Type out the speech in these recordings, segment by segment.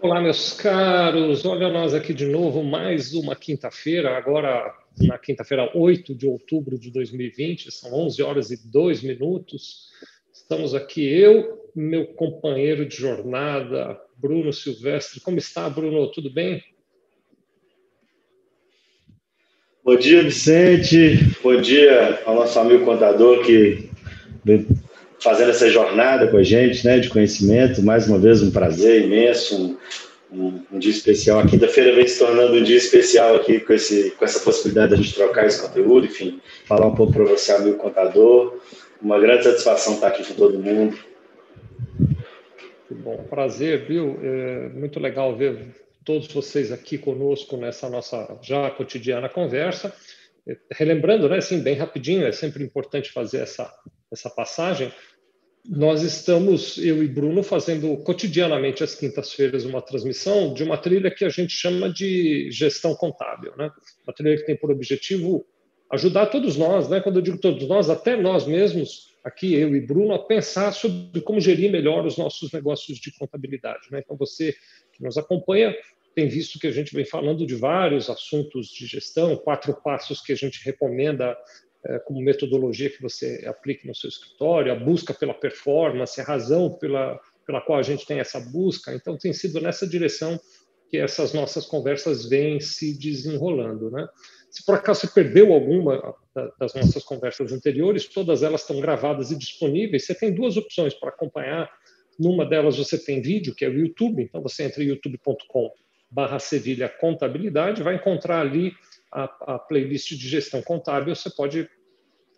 Olá, meus caros. Olha nós aqui de novo, mais uma quinta-feira, agora na quinta-feira, 8 de outubro de 2020, são 11 horas e 2 minutos. Estamos aqui, eu, meu companheiro de jornada, Bruno Silvestre. Como está, Bruno? Tudo bem? Bom dia, Vicente. Bom dia ao nosso amigo contador que fazendo essa jornada com a gente, né, de conhecimento. Mais uma vez, um prazer imenso, um, um, um dia especial. A quinta-feira vem se tornando um dia especial aqui com, esse, com essa possibilidade de a gente trocar esse conteúdo, enfim, falar um pouco para você, amigo contador. Uma grande satisfação estar aqui com todo mundo. Bom, prazer, viu? É muito legal ver todos vocês aqui conosco nessa nossa já cotidiana conversa. Relembrando, né, assim, bem rapidinho, é sempre importante fazer essa, essa passagem. Nós estamos, eu e Bruno, fazendo cotidianamente às quintas-feiras uma transmissão de uma trilha que a gente chama de gestão contábil, né? Uma trilha que tem por objetivo ajudar todos nós, né? Quando eu digo todos nós, até nós mesmos, aqui eu e Bruno, a pensar sobre como gerir melhor os nossos negócios de contabilidade, né? Então você que nos acompanha tem visto que a gente vem falando de vários assuntos de gestão, quatro passos que a gente recomenda como metodologia que você aplique no seu escritório, a busca pela performance, a razão pela, pela qual a gente tem essa busca. Então, tem sido nessa direção que essas nossas conversas vêm se desenrolando. Né? Se por acaso você perdeu alguma das nossas conversas anteriores, todas elas estão gravadas e disponíveis. Você tem duas opções para acompanhar. Numa delas você tem vídeo, que é o YouTube, então você entra em youtube.com barra Sevilha Contabilidade, vai encontrar ali a, a, playlist de gestão contábil. Você pode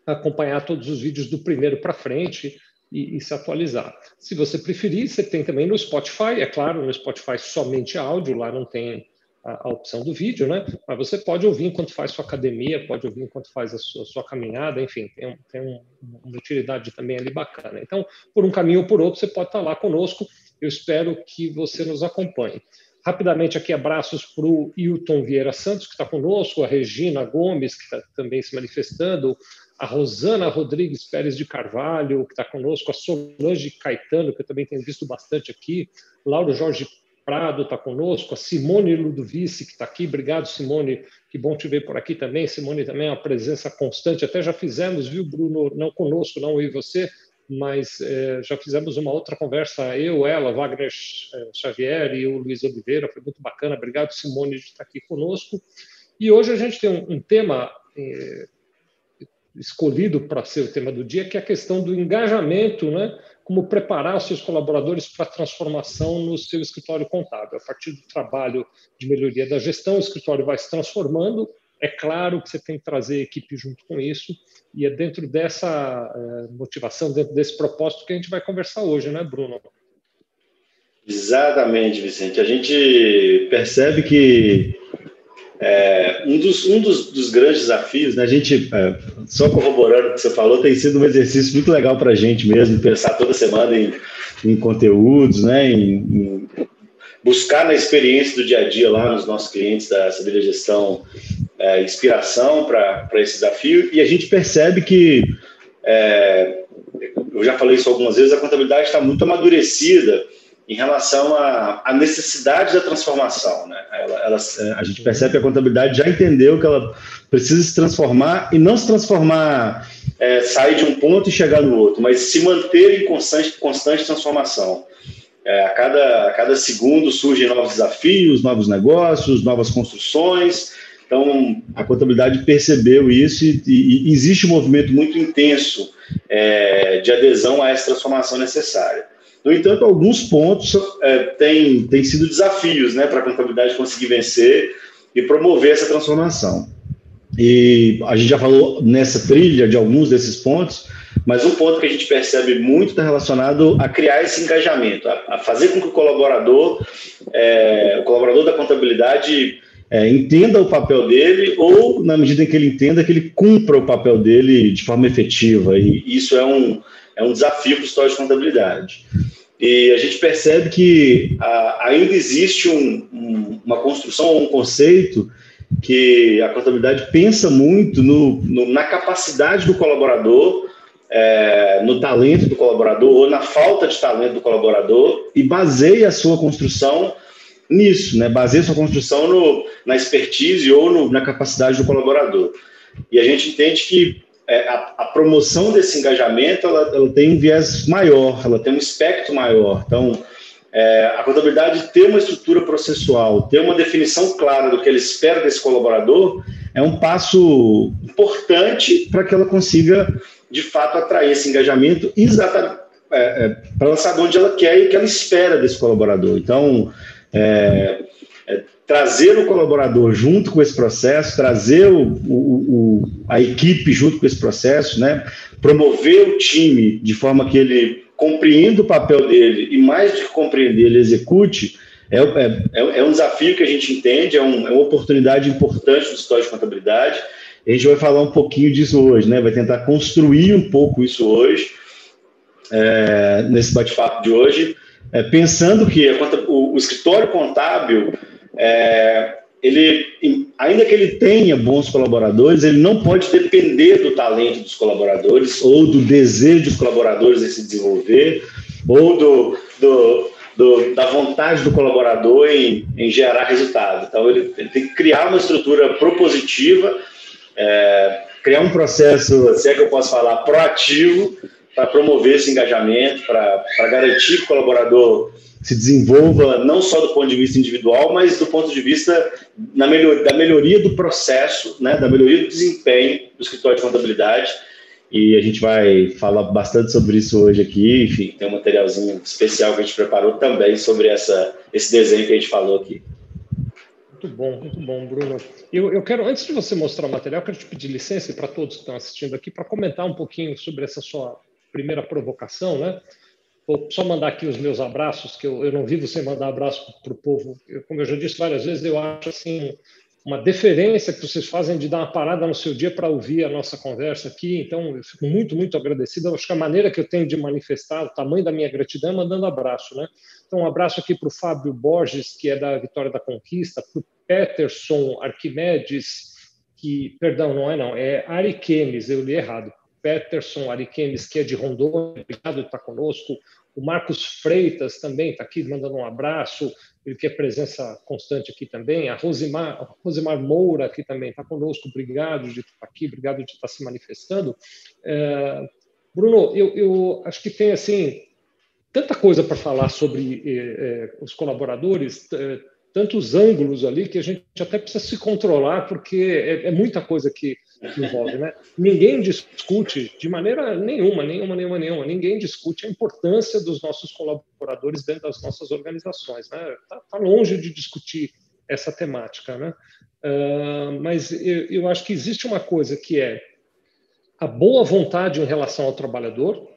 acompanhar todos os vídeos do primeiro para frente e, e, se atualizar. Se você preferir, você tem também no Spotify, é claro, no Spotify somente áudio, lá não tem a, a opção do vídeo, né? Mas você pode ouvir enquanto faz sua academia, pode ouvir enquanto faz a sua, sua caminhada, enfim, tem, tem um, uma utilidade também ali bacana. Então, por um caminho ou por outro, você pode estar lá conosco. Eu espero que você nos acompanhe. Rapidamente aqui abraços para o Hilton Vieira Santos, que está conosco, a Regina Gomes, que está também se manifestando, a Rosana Rodrigues Pérez de Carvalho, que está conosco, a Solange Caetano, que eu também tenho visto bastante aqui, Lauro Jorge Prado está conosco, a Simone Ludovice, que está aqui, obrigado Simone, que bom te ver por aqui também, Simone também é uma presença constante, até já fizemos, viu Bruno, não conosco, não eu e você, mas é, já fizemos uma outra conversa, eu, ela, Wagner eh, Xavier e o Luiz Oliveira, foi muito bacana. Obrigado, Simone, de estar aqui conosco. E hoje a gente tem um, um tema é, escolhido para ser o tema do dia, que é a questão do engajamento, né? como preparar os seus colaboradores para a transformação no seu escritório contábil. A partir do trabalho de melhoria da gestão, o escritório vai se transformando é claro que você tem que trazer equipe junto com isso, e é dentro dessa é, motivação, dentro desse propósito que a gente vai conversar hoje, né, Bruno? Exatamente, Vicente. A gente percebe que é, um, dos, um dos, dos, grandes desafios, né, a gente, é, só corroborando o que você falou, tem sido um exercício muito legal para a gente mesmo, pensar toda semana em, em conteúdos, né, em, em buscar na experiência do dia a dia lá nos nossos clientes da Sabedoria Gestão é, inspiração para esse desafio e a gente percebe que, é, eu já falei isso algumas vezes, a contabilidade está muito amadurecida em relação à, à necessidade da transformação. Né? Ela, ela, é, a gente percebe que a contabilidade já entendeu que ela precisa se transformar e não se transformar, é, sair de um ponto e chegar no outro, mas se manter em constante, constante transformação. É, a, cada, a cada segundo surgem novos desafios, novos negócios, novas construções, então, a contabilidade percebeu isso e, e, existe um movimento muito intenso é, de adesão a essa transformação necessária. No entanto, alguns pontos é, têm, têm sido desafios né, para a contabilidade conseguir vencer e promover essa transformação. E a gente já falou nessa trilha de alguns desses pontos, mas um ponto que a gente percebe muito está relacionado a criar esse engajamento, a, a fazer com que o colaborador, é, o colaborador da contabilidade é, entenda o papel dele ou, na medida em que ele entenda, que ele cumpra o papel dele de forma efetiva. E isso é um, é um desafio para o história de contabilidade. E a gente percebe que a, ainda existe um, um, uma construção um conceito que a contabilidade pensa muito no, no, na capacidade do colaborador, é, no talento do colaborador ou na falta de talento do colaborador e baseia a sua construção nisso, né? Baseia sua construção no, na expertise ou no, na capacidade do colaborador. E a gente entende que é, a, a, promoção desse engajamento ela, ela, tem um viés maior, ela tem um espectro maior. Então, é, a contabilidade ter uma estrutura processual, ter uma definição clara do que ele espera desse colaborador, é um passo importante para que ela consiga, de fato, atrair esse engajamento exatamente é, é, para ela saber onde ela quer e o que ela espera desse colaborador. Então, é, é, trazer o colaborador junto com esse processo, trazer o, o, o, a equipe junto com esse processo, né? promover o time de forma que ele compreenda o papel dele e, mais do que compreender, ele execute, é, é, é, é um desafio que a gente entende, é, um, é uma oportunidade importante do história de contabilidade. A gente vai falar um pouquinho disso hoje, né? vai tentar construir um pouco isso hoje, é, nesse bate-papo de hoje, é, pensando que a, o, o escritório contábil é, ele, ainda que ele tenha bons colaboradores, ele não pode depender do talento dos colaboradores ou do desejo dos colaboradores de se desenvolver ou do, do, do da vontade do colaborador em, em gerar resultado. Então, ele, ele, tem que criar uma estrutura propositiva, é, criar um processo, se é que eu posso falar, proativo para promover esse engajamento, para garantir que o colaborador se desenvolva não só do ponto de vista individual, mas do ponto de vista na melhor, da melhoria do processo, né, da melhoria do desempenho do escritório de contabilidade. E a gente vai falar bastante sobre isso hoje aqui. Enfim, tem um materialzinho especial que a gente preparou também sobre essa, esse desenho que a gente falou aqui. Muito bom, muito bom, Bruno. Eu, eu quero, antes de você mostrar o material, quero te pedir licença para todos que estão assistindo aqui para comentar um pouquinho sobre essa sua primeira provocação, né? Vou só mandar aqui os meus abraços, que eu, eu não vivo sem mandar abraço para o povo. Eu, como eu já disse várias vezes, eu acho assim uma deferência que vocês fazem de dar uma parada no seu dia para ouvir a nossa conversa aqui. Então, eu fico muito, muito agradecido. Eu acho que a maneira que eu tenho de manifestar o tamanho da minha gratidão é mandando abraço, né? Então, um abraço aqui para o Fábio Borges, que é da Vitória da Conquista, para o Peterson Arquimedes, que, perdão, não é não, é Ariquemes, eu li errado. Peterson Ariquemes, que é de Rondônia, obrigado por estar conosco. O Marcos Freitas também está aqui mandando um abraço, ele que é presença constante aqui também. A Rosimar, a Rosimar Moura aqui também está conosco, obrigado de estar aqui, obrigado de estar se manifestando. É, Bruno, eu, eu, acho que tem assim tanta coisa para falar sobre é, é, os colaboradores, tantos ângulos ali que a gente até precisa se controlar, porque é, é muita coisa que envolve, né? Ninguém discute de maneira nenhuma, nenhuma, nenhuma, nenhuma. Ninguém discute a importância dos nossos colaboradores dentro das nossas organizações, né? Tá, tá longe de discutir essa temática, né? Uh, mas eu, eu acho que existe uma coisa que é a boa vontade em relação ao trabalhador.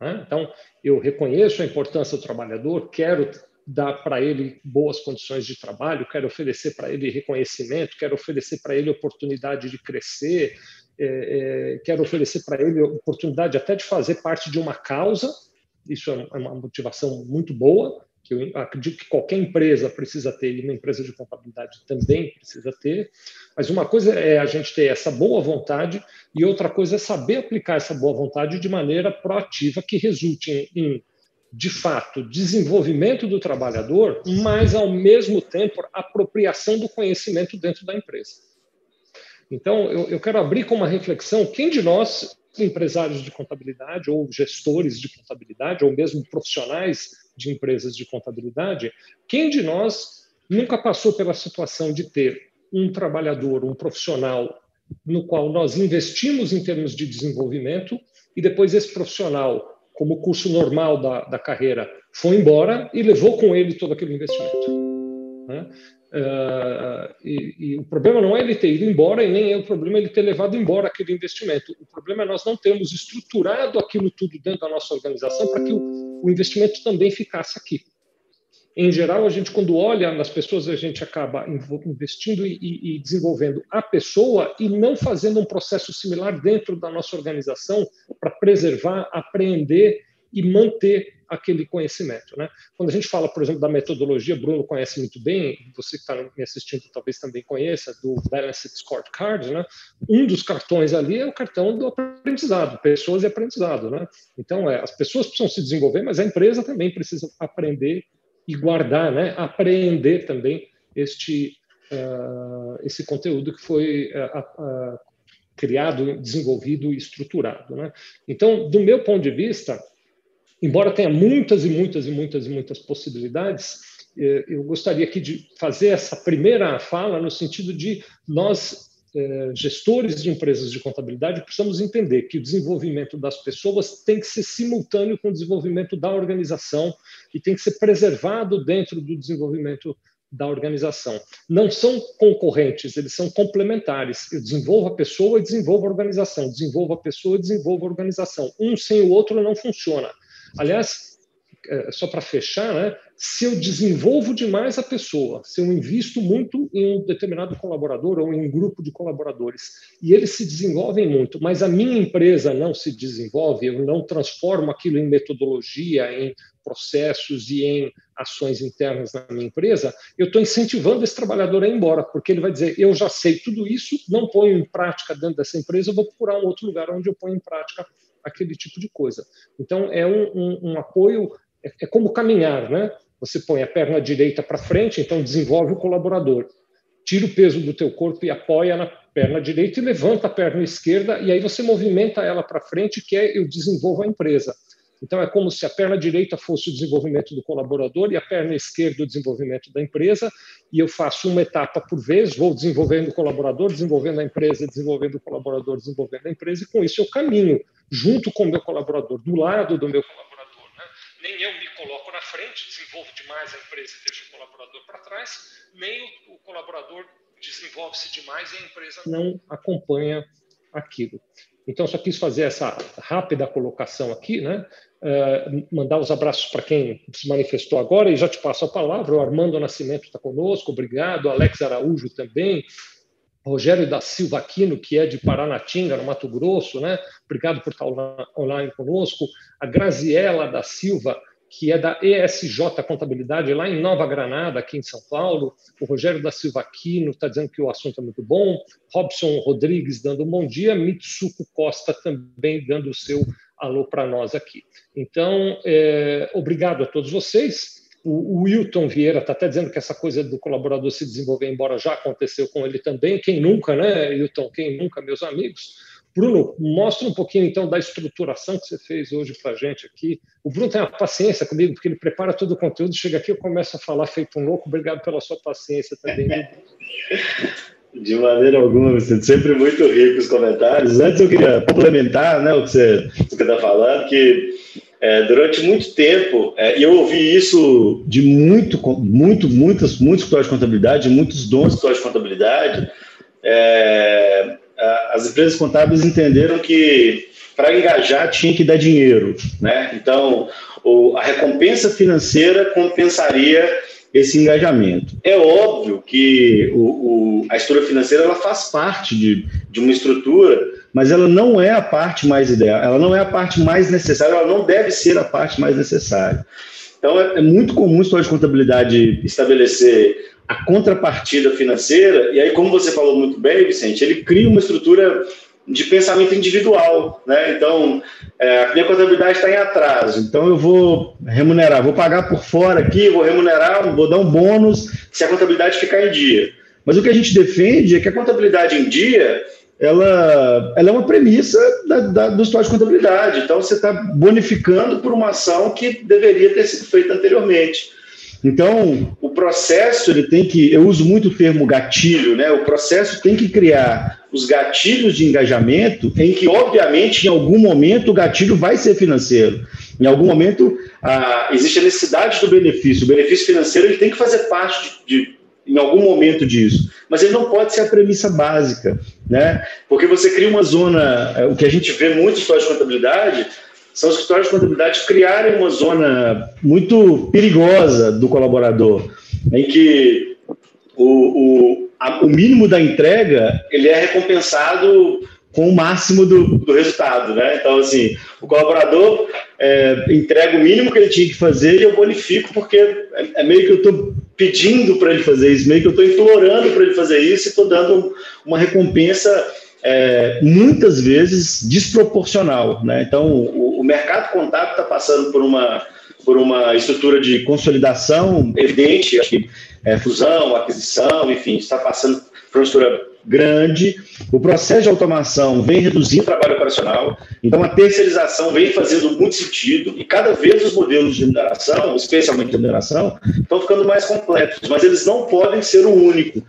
Né? Então, eu reconheço a importância do trabalhador, quero dar para ele boas condições de trabalho, quero oferecer para ele reconhecimento, quero oferecer para ele oportunidade de crescer, é, é, quero oferecer para ele oportunidade até de fazer parte de uma causa. Isso é, é uma motivação muito boa, que eu acredito que qualquer empresa precisa ter, e uma empresa de contabilidade também precisa ter. Mas uma coisa é a gente ter essa boa vontade, e outra coisa é saber aplicar essa boa vontade de maneira proativa, que resulte em, em de fato, desenvolvimento do trabalhador, mas, ao mesmo tempo, apropriação do conhecimento dentro da empresa. Então, eu, eu quero abrir com uma reflexão: quem de nós, empresários de contabilidade, ou gestores de contabilidade, ou mesmo profissionais de empresas de contabilidade, quem de nós nunca passou pela situação de ter um trabalhador, um profissional, no qual nós investimos em termos de desenvolvimento, e depois esse profissional como curso normal da, da carreira, foi embora e levou com ele todo aquele investimento. Né? Uh, e, e, o problema não é ele ter ido embora e nem é o problema ele ter levado embora aquele investimento. O problema é nós não termos estruturado aquilo tudo dentro da nossa organização para que o, o investimento também ficasse aqui em geral, a gente, quando olha nas pessoas, a gente acaba investindo e, e, desenvolvendo a pessoa e não fazendo um processo similar dentro da nossa organização para preservar, aprender e manter aquele conhecimento. Né? Quando a gente fala, por exemplo, da metodologia, Bruno conhece muito bem, você que está me assistindo talvez também conheça, do Balanced Scorecard, né? um dos cartões ali é o cartão do aprendizado, pessoas e aprendizado. Né? Então, é, as pessoas precisam se desenvolver, mas a empresa também precisa aprender e guardar, né, apreender também este, uh, esse conteúdo que foi uh, uh, criado, desenvolvido e estruturado. Né? Então, do meu ponto de vista, embora tenha muitas e muitas e muitas e muitas possibilidades, eh, eu gostaria aqui de fazer essa primeira fala no sentido de nós gestores de empresas de contabilidade precisamos entender que o desenvolvimento das pessoas tem que ser simultâneo com o desenvolvimento da organização e tem que ser preservado dentro do desenvolvimento da organização. Não são concorrentes, eles são complementares. Eu desenvolvo a pessoa e desenvolvo a organização, desenvolvo a pessoa e desenvolvo a organização. Um sem o outro não funciona. Aliás, só para fechar, né, se eu desenvolvo demais a pessoa, se eu invisto muito em um determinado colaborador ou em um grupo de colaboradores, e eles se desenvolvem muito, mas a minha empresa não se desenvolve, eu não transformo aquilo em metodologia, em processos e em ações internas na minha empresa, eu estou incentivando esse trabalhador a ir embora, porque ele vai dizer: eu já sei tudo isso, não ponho em prática dentro dessa empresa, eu vou procurar um outro lugar onde eu ponho em prática aquele tipo de coisa. Então, é um, um, um apoio, é, é como caminhar, né? Você põe a perna direita para frente, então desenvolve o colaborador. Tira o peso do teu corpo e apoia na perna direita e levanta a perna esquerda e aí você movimenta ela para frente, que é eu desenvolvo a empresa. Então é como se a perna direita fosse o desenvolvimento do colaborador e a perna esquerda o desenvolvimento da empresa, e eu faço uma etapa por vez, vou desenvolvendo o colaborador, desenvolvendo a empresa, desenvolvendo o colaborador, desenvolvendo a empresa, e com isso eu caminho junto com o meu colaborador, do lado do meu colaborador nem eu me coloco na frente, desenvolvo demais a empresa e deixo o colaborador para trás, nem o, o colaborador desenvolve-se demais e a empresa não acompanha aquilo. Então, só quis fazer essa rápida colocação aqui, né? Uh, mandar os abraços para quem se manifestou agora e já te passo a palavra. O Armando Nascimento está conosco, obrigado. Alex Araújo também. Rogério da Silva Aquino, que é de Paranatinga, no Mato Grosso, né? Obrigado por estar online conosco. A Graziela da Silva, que é da ESJ Contabilidade, lá em Nova Granada, aqui em São Paulo. O Rogério da Silva Aquino está dizendo que o assunto é muito bom. Robson Rodrigues dando um bom dia. Mitsuko Costa também dando o seu alô para nós aqui. Então, é, obrigado a todos vocês. O, Wilton Vieira está até dizendo que essa coisa do colaborador se desenvolver, embora já aconteceu com ele também. Quem nunca, né, Wilton? Quem nunca, meus amigos? Bruno, mostra um pouquinho então da estruturação que você fez hoje para a gente aqui. O Bruno tem uma paciência comigo, porque ele prepara todo o conteúdo, chega aqui eu começo a falar feito um louco. Obrigado pela sua paciência também. De maneira alguma, você sempre muito rico os comentários. Antes eu queria complementar né, o que você está falando, que é, durante muito tempo, é, eu ouvi isso de muito, muito, muitas, muitos escritórios de contabilidade, muitos donos de de contabilidade, é, as empresas contábeis entenderam que para engajar tinha que dar dinheiro, né? Então, o, a recompensa financeira compensaria esse engajamento. É óbvio que o, o, a estrutura financeira ela faz parte de, de uma estrutura mas ela não é a parte mais ideal, ela não é a parte mais necessária, ela não deve ser a parte mais necessária. Então, é, é muito comum o história de contabilidade estabelecer a contrapartida financeira, e aí, como você falou muito bem, Vicente, ele cria uma estrutura de pensamento individual, né? Então, é, a minha contabilidade está em atraso, então eu vou remunerar, vou pagar por fora aqui, vou remunerar, vou dar um bônus se a contabilidade ficar em dia. Mas o que a gente defende é que a contabilidade em dia ela, ela é uma premissa da, da, do histórico de contabilidade. Então, você está bonificando por uma ação que deveria ter sido feita anteriormente. Então, o processo ele tem que, eu uso muito o termo gatilho, né? O processo tem que criar os gatilhos de engajamento, em que, obviamente, em algum momento o gatilho vai ser financeiro. Em algum momento a, existe a necessidade do benefício. O benefício financeiro ele tem que fazer parte de, de em algum momento disso, mas ele não pode ser a premissa básica, né? Porque você cria uma zona, é, o que a gente vê muito em histórias de contabilidade, são os escritórios de contabilidade criarem uma zona muito perigosa do colaborador, em que o, o, a, o mínimo da entrega ele é recompensado com o máximo do, do resultado, né? Então, assim, o colaborador é, entrega o mínimo que ele tinha que fazer e eu bonifico porque é, é meio que eu estou pedindo para ele fazer isso, meio que eu estou implorando para ele fazer isso e estou dando uma recompensa é, muitas vezes desproporcional, né? Então, o, o mercado contábil está passando por uma por uma estrutura de consolidação evidente, acho que é, fusão, aquisição, enfim, está passando por uma estrutura grande, o processo de automação vem reduzindo o trabalho operacional, então a terceirização vem fazendo muito sentido e cada vez os modelos de mineração, especialmente de mineração, estão ficando mais completos, mas eles não podem ser o único.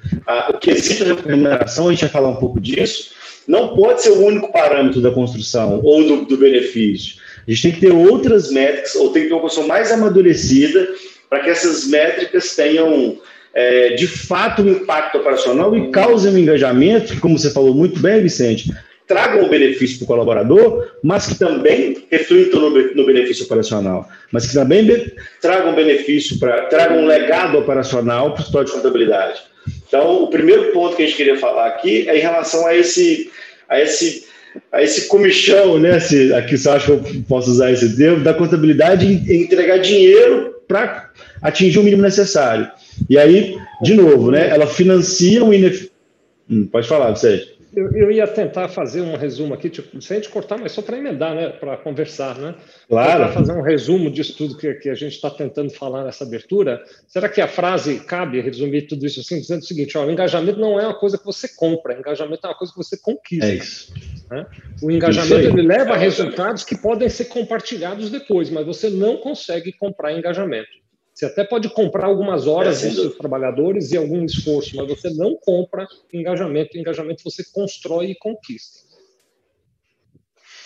o quesito de remuneração, a gente vai falar um pouco disso, não pode ser o único parâmetro da construção ou do, do benefício. A gente tem que ter outras métricas, ou tem que ter uma construção mais amadurecida para que essas métricas tenham é, de fato um impacto operacional e causem um engajamento, como você falou muito bem, Vicente, tragam um benefício para o colaborador, mas que também reflitam no, no, benefício operacional, mas que também tragam benefício para tragam um legado operacional para o história de contabilidade. Então, o primeiro ponto que a gente queria falar aqui é em relação a esse a esse a esse comichão, né? Se, aqui você acha que eu posso usar esse termo, da contabilidade entregar dinheiro para atingir o mínimo necessário. E aí, de novo, né, ela financia um inef... Hum, pode falar, Sérgio. Eu, eu, ia tentar fazer um resumo aqui, tipo, sem a gente cortar, mas só para emendar, né, para conversar, né? Claro. Para fazer um resumo disso tudo que, que a gente está tentando falar nessa abertura. Será que a frase cabe resumir tudo isso assim, dizendo o seguinte: ó, o engajamento não é uma coisa que você compra, engajamento é uma coisa que você conquista. É isso. Né? O engajamento ele leva a resultados que podem ser compartilhados depois, mas você não consegue comprar engajamento. Você até pode comprar algumas horas é, dos seus trabalhadores e algum esforço, mas você não compra engajamento. Engajamento você constrói e conquista.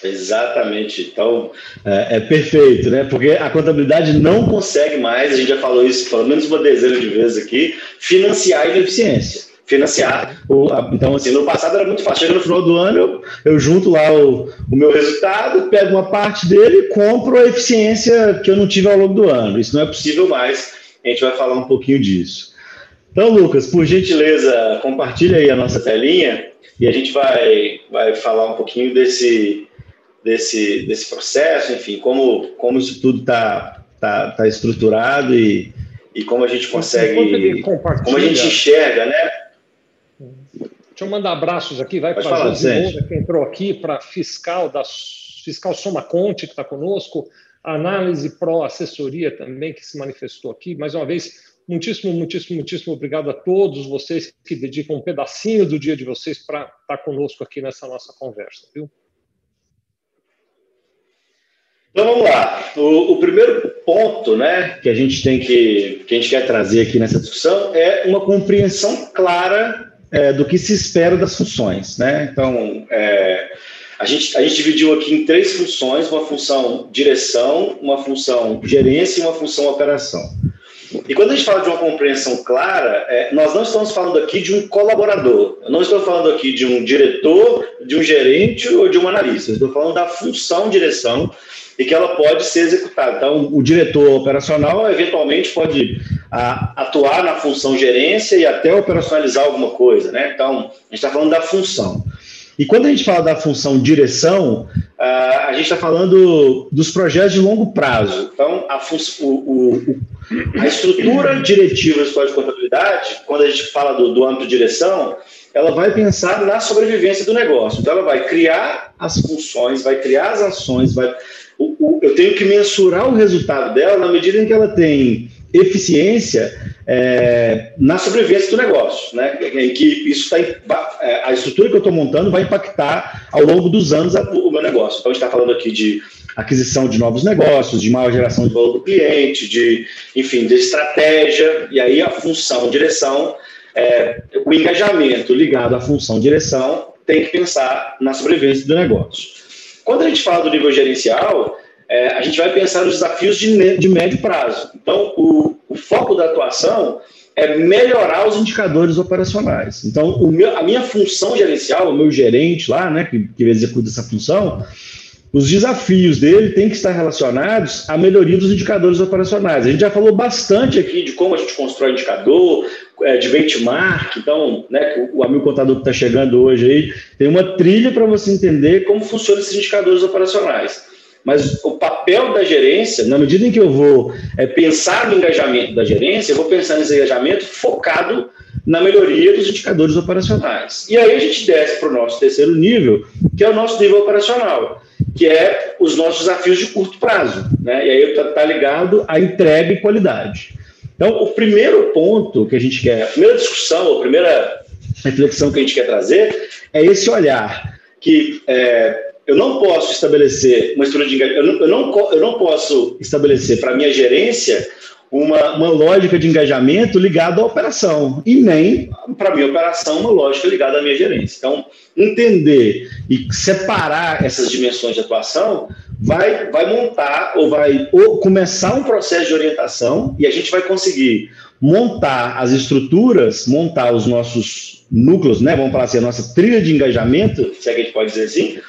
Exatamente. Então, é, é, perfeito, né? Porque a contabilidade não consegue mais, a gente já falou isso pelo menos uma dezena de vezes aqui, financiar a ineficiência financiar. O, a, então, assim, no passado era muito fácil. Chega no final do ano, eu, eu junto lá o, o meu resultado, pego uma parte dele e compro a eficiência que eu não tive ao longo do ano. Isso não é possível mais. A gente vai falar um pouquinho disso. Então, Lucas, por gentileza, compartilha aí a nossa telinha e a gente vai, vai falar um pouquinho desse, desse, desse processo, enfim, como, como isso tudo está tá, tá estruturado e, e como a gente consegue, como a gente enxerga, né? Deixa eu mandar abraços aqui, vai para a Josi que entrou aqui, para fiscal da fiscal Soma Conte, que está conosco, análise Pro Assessoria também, que se manifestou aqui. Mais uma vez, muitíssimo, muitíssimo, muitíssimo obrigado a todos vocês que dedicam um pedacinho do dia de vocês para estar tá conosco aqui nessa nossa conversa, viu? Então vamos lá. O, o, primeiro ponto, né, que a gente tem que que a gente quer trazer aqui nessa discussão é uma compreensão clara é, do que se espera das funções. Né? Então, é, a, gente, a gente dividiu aqui em três funções: uma função direção, uma função gerência e uma função operação. E quando a gente fala de uma compreensão clara, é, nós não estamos falando aqui de um colaborador, eu não estou falando aqui de um diretor, de um gerente ou de um analista, eu estou falando da função direção e que ela pode ser executada. Então, o diretor operacional eventualmente pode a, atuar na função gerência e até operacionalizar alguma coisa, né? Então, a gente está falando da função. E quando a gente fala da função direção, a gente está falando dos projetos de longo prazo. Então, a, o, o, a estrutura diretiva da escola de contabilidade, quando a gente fala do, do âmbito direção, ela vai pensar na sobrevivência do negócio. Então, ela vai criar as funções, vai criar as ações, vai o, eu tenho que mensurar o resultado dela na medida em que ela tem eficiência é, na sobrevivência do negócio, né? Em que isso está é, a estrutura que eu estou montando vai impactar ao longo dos anos o meu negócio. Então a gente está falando aqui de aquisição de novos negócios, de maior geração de valor do cliente, de enfim, de estratégia e aí a função direção, é, o engajamento ligado à função direção tem que pensar na sobrevivência do negócio. Quando a gente fala do nível gerencial, é, a gente vai pensar nos desafios de, de médio prazo. Então, o, o, foco da atuação é melhorar os indicadores operacionais. Então, meu, a minha função gerencial, o meu gerente lá, né, que, que executa essa função, os desafios dele têm que estar relacionados à melhoria dos indicadores operacionais. A gente já falou bastante aqui de como a gente constrói indicador, é, de benchmark. Então, né, o amigo contador que está chegando hoje aí tem uma trilha para você entender como funcionam esses indicadores operacionais. Mas o papel da gerência, na medida em que eu vou é, pensar no engajamento da gerência, eu vou pensar nesse engajamento focado na melhoria dos indicadores operacionais. E aí a gente desce para o nosso terceiro nível, que é o nosso nível operacional que é os nossos desafios de curto prazo. Né? E aí está tá ligado à entrega e qualidade. Então, o primeiro ponto que a gente quer, a primeira discussão, a primeira reflexão que a gente quer trazer é esse olhar que é, eu não posso estabelecer uma estrutura de engajamento, eu eu não, eu não posso estabelecer para a minha gerência uma, uma lógica de engajamento ligada à operação, e nem, para a minha operação, uma lógica ligada à minha gerência. Então, entender e separar essas dimensões de atuação vai, vai montar ou vai ou começar um processo de orientação e a gente vai conseguir montar as estruturas, montar os nossos núcleos, né? Vamos falar assim, a nossa trilha de engajamento, se é que a gente pode dizer assim,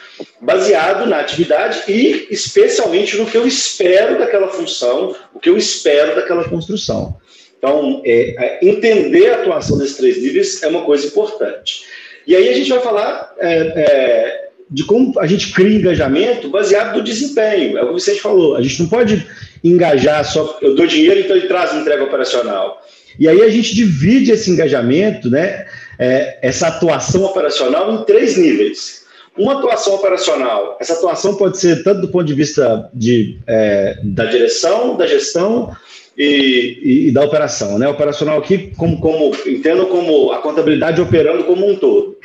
baseado na atividade e especialmente no que eu espero daquela função, o que eu espero daquela construção. Então, é, é, entender a atuação desses três níveis é uma coisa importante. E aí a gente vai falar é, é de como a gente cria engajamento baseado no desempenho. É o que o Vicente falou. A gente não pode engajar só. Eu dou dinheiro, então ele traz entrega operacional. E aí a gente divide esse engajamento, né, é, essa atuação operacional, em três níveis. Uma atuação operacional, essa atuação pode ser tanto do ponto de vista de, é, da direção, da gestão e, e, e, da operação. Né? Operacional aqui, como, como entendo como a contabilidade operando como um todo.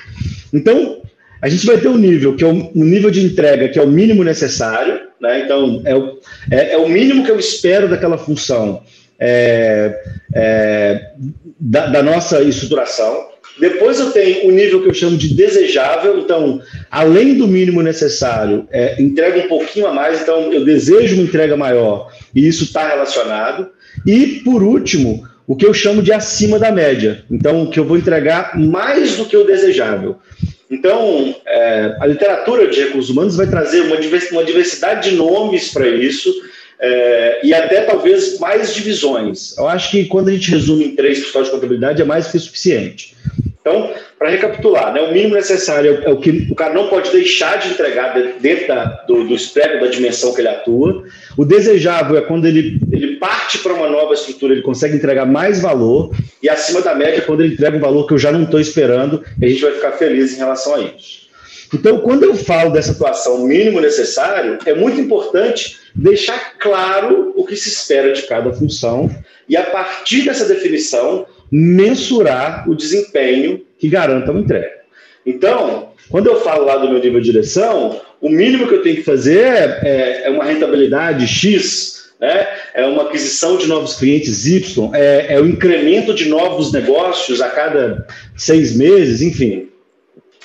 Então, a gente vai ter um nível, que é o um nível de entrega, que é o mínimo necessário, né? então é o, é, é o mínimo que eu espero daquela função é, é, da, da nossa estruturação. Depois eu tenho o nível que eu chamo de desejável, então, além do mínimo necessário, é, entrega um pouquinho a mais, então eu desejo uma entrega maior, e isso está relacionado. E, por último, o que eu chamo de acima da média, então, o que eu vou entregar mais do que o desejável. Então, é, a literatura de recursos humanos vai trazer uma diversidade de nomes para isso, é, e até talvez mais divisões. Eu acho que quando a gente resume em três questões de contabilidade é mais que suficiente. Então, para recapitular, né, o mínimo necessário é o que o cara não pode deixar de entregar dentro da, do, do espectro da dimensão que ele atua. O desejável é quando ele, ele parte para uma nova estrutura, ele consegue entregar mais valor. E acima da média é quando ele entrega um valor que eu já não estou esperando, a gente vai ficar feliz em relação a isso. Então, quando eu falo dessa atuação mínimo necessário, é muito importante deixar claro o que se espera de cada função e, a partir dessa definição, mensurar o desempenho que garanta uma entrega. Então, quando eu falo lá do meu nível de direção, o mínimo que eu tenho que fazer é, é, é uma rentabilidade X, né? é uma aquisição de novos clientes Y, é, é o incremento de novos negócios a cada seis meses, enfim.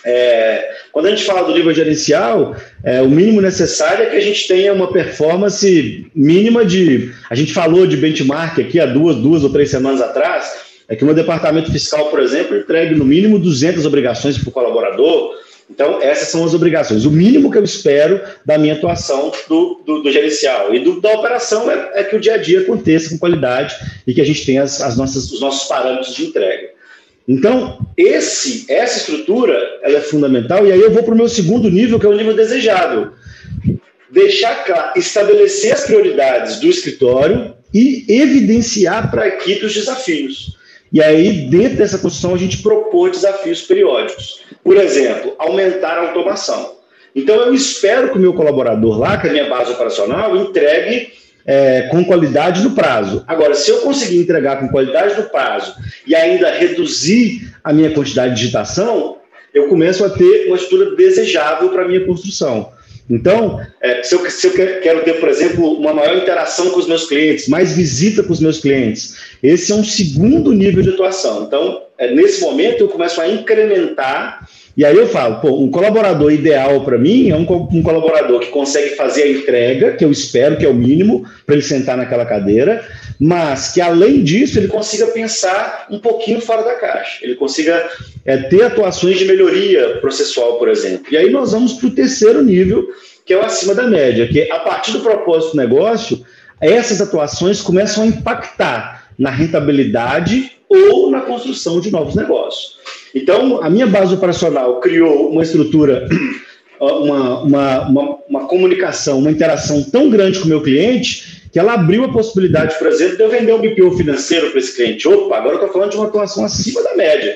É, quando a gente fala do nível gerencial, é, o mínimo necessário é que a gente tenha uma performance mínima de. A gente falou de benchmark aqui há duas, duas ou três semanas atrás é que o meu departamento fiscal, por exemplo, entregue no mínimo 200 obrigações por colaborador. Então, essas são as obrigações. O mínimo que eu espero da minha atuação do, do, do gerencial. E do, da operação é, é, que o dia a dia aconteça com qualidade e que a gente tenha as, as nossas, os nossos parâmetros de entrega. Então, esse, essa estrutura ela é fundamental. E aí eu vou para o meu segundo nível, que é o nível desejável. Deixar claro, estabelecer as prioridades do escritório e evidenciar para a equipe os desafios. E aí, dentro dessa construção, a gente propôs desafios periódicos. Por exemplo, aumentar a automação. Então, eu espero que o meu colaborador lá, que é a minha base operacional, entregue é, com qualidade no prazo. Agora, se eu conseguir entregar com qualidade no prazo e ainda reduzir a minha quantidade de digitação, eu começo a ter uma estrutura desejável para a minha construção. Então, é, se, eu, se, eu, quero ter, por exemplo, uma maior interação com os meus clientes, mais visita com os meus clientes, esse é um segundo nível de atuação. Então, é, nesse momento, eu começo a incrementar, e aí eu falo, pô, um colaborador ideal para mim é um, um, colaborador que consegue fazer a entrega, que eu espero que é o mínimo, para ele sentar naquela cadeira, mas que além disso ele consiga pensar um pouquinho fora da caixa, ele consiga é, ter atuações de melhoria processual, por exemplo. E aí nós vamos para o terceiro nível, que é o acima da média, que a partir do propósito do negócio, essas atuações começam a impactar na rentabilidade ou na construção de novos negócios. Então, a minha base operacional criou uma estrutura, uma, uma, uma, uma comunicação, uma interação tão grande com o meu cliente que ela abriu a possibilidade, por exemplo, de eu vender um BPO financeiro para esse cliente. Opa, agora eu estou falando de uma atuação acima da média.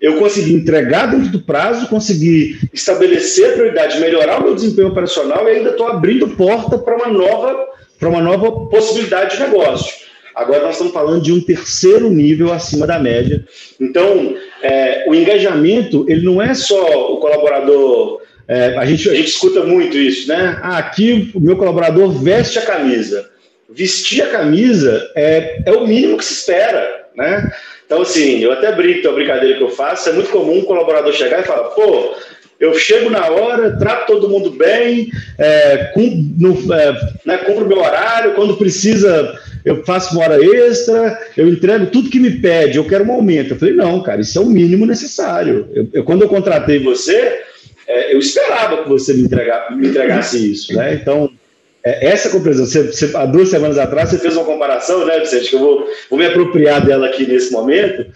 eu consegui entregar dentro do prazo, consegui estabelecer a prioridade, melhorar o meu desempenho operacional e ainda estou abrindo porta para uma nova para uma nova possibilidade de negócio. Agora nós estamos falando de um terceiro nível acima da média. Então, é, o engajamento ele não é só o colaborador. É, a, gente, a gente escuta muito isso, né? Ah, aqui o meu colaborador veste a camisa. Vestir a camisa é, é o mínimo que se espera, né? Então, assim, eu até brinco, a brincadeira que eu faço, é muito comum um colaborador chegar e falar, pô, eu chego na hora, trato todo mundo bem, é, cum, no, é, né, cumpro meu horário, quando precisa eu faço uma hora extra, eu entrego tudo que me pede, eu quero um aumento. Eu falei, não, cara, isso é o mínimo necessário. Eu, eu quando eu contratei você, é, eu esperava que você me, entregar, me entregasse isso, né? Então, essa compreensão, você, você, há duas semanas atrás, você fez uma comparação, né, Vicente, que eu vou, vou me apropriar dela aqui nesse momento.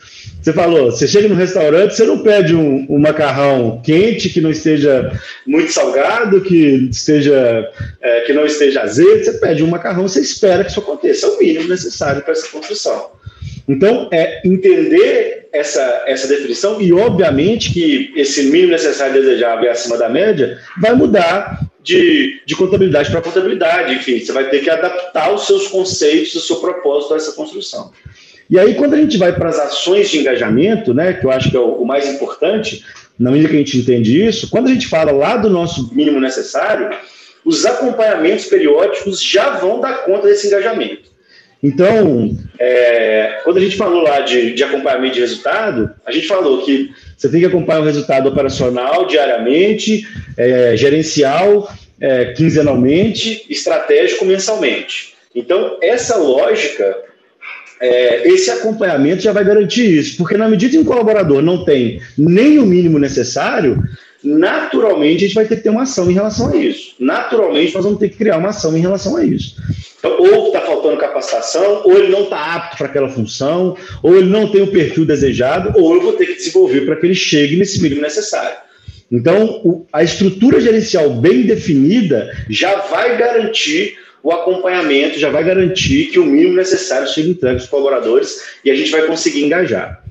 Você falou, você chega no restaurante, você não pede um, um macarrão quente que não esteja muito salgado, que esteja é, que não esteja azedo, você pede um macarrão, você espera que isso aconteça, é o mínimo necessário para essa construção. Então, é entender essa, essa definição e, obviamente, que esse mínimo necessário desejável é acima da média, vai mudar de, de contabilidade para contabilidade. Enfim, você vai ter que adaptar os seus conceitos, o seu propósito a essa construção. E aí, quando a gente vai para as ações de engajamento, né, que eu acho que é o, o mais importante, na medida que a gente entende isso, quando a gente fala lá do nosso mínimo necessário, os acompanhamentos periódicos já vão dar conta desse engajamento. Então, é, quando a gente falou lá de, de, acompanhamento de resultado, a gente falou que você tem que acompanhar o resultado operacional diariamente, é, gerencial é, quinzenalmente, estratégico mensalmente. Então, essa lógica, é, esse acompanhamento já vai garantir isso, porque na medida que um colaborador não tem nem o mínimo necessário, naturalmente a gente vai ter que ter uma ação em relação a isso. Naturalmente nós vamos ter que criar uma ação em relação a isso. Então, ou está faltando capacitação, ou ele não está apto para aquela função, ou ele não tem o perfil desejado, ou eu vou ter que desenvolver para que ele chegue nesse mínimo necessário. Então, o, a estrutura gerencial bem definida já vai garantir o acompanhamento, já vai garantir que o mínimo necessário seja entregue aos colaboradores e a gente vai conseguir engajar.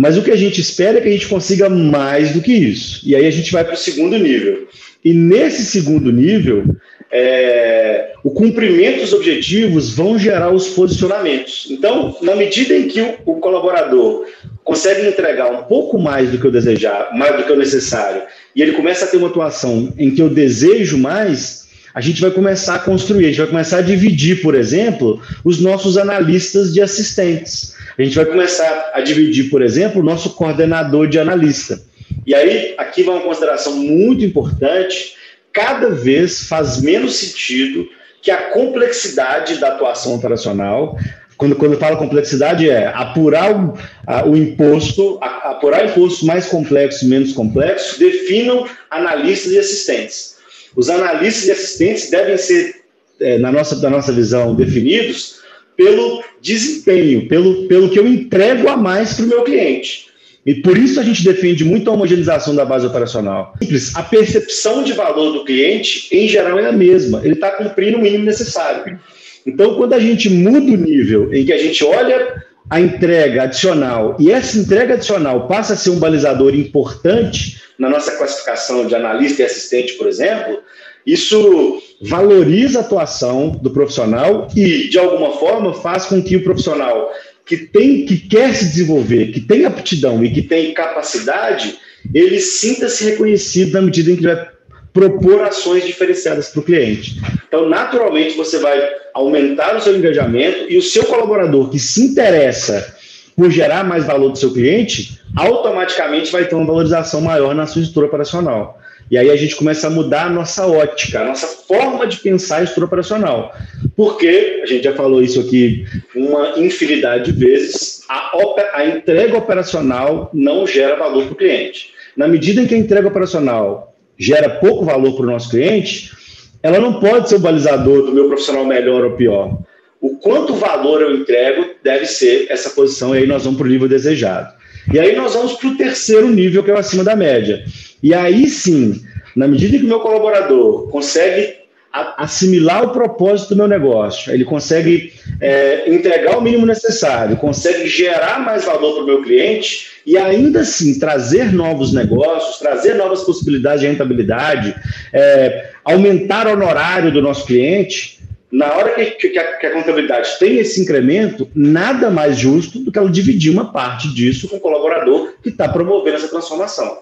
Mas o que a gente espera é que a gente consiga mais do que isso. E aí a gente vai para o segundo nível. E nesse segundo nível, é, o cumprimento dos objetivos vão gerar os posicionamentos. Então, na medida em que o, o, colaborador consegue entregar um pouco mais do que eu desejar, mais do que o necessário, e ele começa a ter uma atuação em que eu desejo mais, a gente vai começar a construir, a gente vai começar a dividir, por exemplo, os nossos analistas de assistentes. A gente vai começar a dividir, por exemplo, o nosso coordenador de analista. E aí, aqui vai uma consideração muito importante cada vez faz menos sentido que a complexidade da atuação operacional quando, quando eu falo complexidade, é apurar o, a, o imposto, a, apurar impostos mais complexos menos complexos, definam analistas e assistentes. Os analistas e assistentes devem ser, é, na, nossa, na nossa visão, definidos pelo desempenho, pelo, pelo que eu entrego a mais para o meu cliente. E por isso a gente defende muito a homogeneização da base operacional. Simples, a percepção de valor do cliente, em geral, é a mesma. Ele está cumprindo o mínimo necessário. Então, quando a gente muda o nível em que a gente olha a entrega adicional e essa entrega adicional passa a ser um balizador importante na nossa classificação de analista e assistente, por exemplo, isso valoriza a atuação do profissional e, de alguma forma, faz com que o profissional que tem, que quer se desenvolver, que tem aptidão e que tem capacidade, ele sinta-se reconhecido na medida em que vai propor ações diferenciadas para o cliente. Então, naturalmente, você vai aumentar o seu engajamento e o seu colaborador que se interessa por gerar mais valor do seu cliente, automaticamente vai ter uma valorização maior na sua estrutura operacional. E aí a gente começa a mudar a nossa ótica, a nossa forma de pensar a estrutura operacional. Porque, a gente já falou isso aqui uma infinidade de vezes, a, a entrega operacional não gera valor para o cliente. Na medida em que a entrega operacional gera pouco valor para o nosso cliente, ela não pode ser o balizador do meu profissional melhor ou pior. O quanto valor eu entrego deve ser essa posição, e aí nós vamos para o nível desejado. E aí nós vamos para o terceiro nível, que é o acima da média. E aí sim, na medida que o meu colaborador consegue assimilar o propósito do meu negócio, ele consegue é, entregar o mínimo necessário, consegue gerar mais valor para o meu cliente e ainda assim trazer novos negócios, trazer novas possibilidades de rentabilidade, é, aumentar o honorário do nosso cliente. Na hora que, que, a, que a contabilidade tem esse incremento, nada mais justo do que ela dividir uma parte disso com o colaborador que está promovendo essa transformação.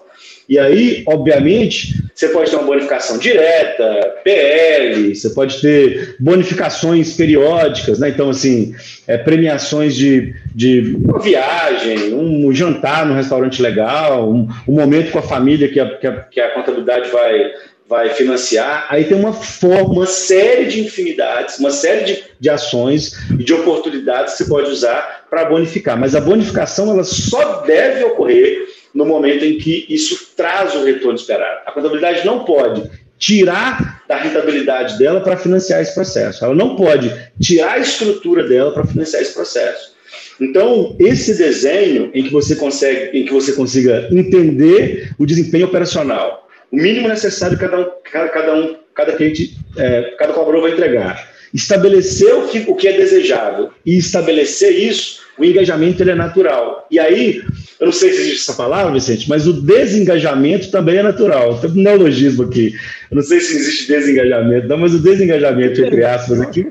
E aí, obviamente, você pode ter uma bonificação direta, PL, você pode ter bonificações periódicas, né? Então, assim, é, premiações de, de uma viagem, um jantar no restaurante legal, um, um momento com a família que a, que a, que a contabilidade vai, vai financiar. Aí tem uma forma, uma série de infinidades, uma série de, de ações e de oportunidades que você pode usar para bonificar. Mas a bonificação ela só deve ocorrer no momento em que isso traz o retorno esperado. A contabilidade não pode tirar da rentabilidade dela para financiar esse processo. Ela não pode tirar a estrutura dela para financiar esse processo. Então, esse desenho em que você consegue, em que você consiga entender o desempenho operacional, o mínimo necessário que cada um, cada, cada um, cada cliente, é, cada colaborador vai entregar, estabelecer o que, o que é desejável e estabelecer isso, o engajamento ele é natural. E aí, eu não sei se existe essa palavra, Vicente, mas o desengajamento também é natural. Tem um neologismo aqui. Eu não sei se existe desengajamento, não, mas o desengajamento, entre aspas, aqui.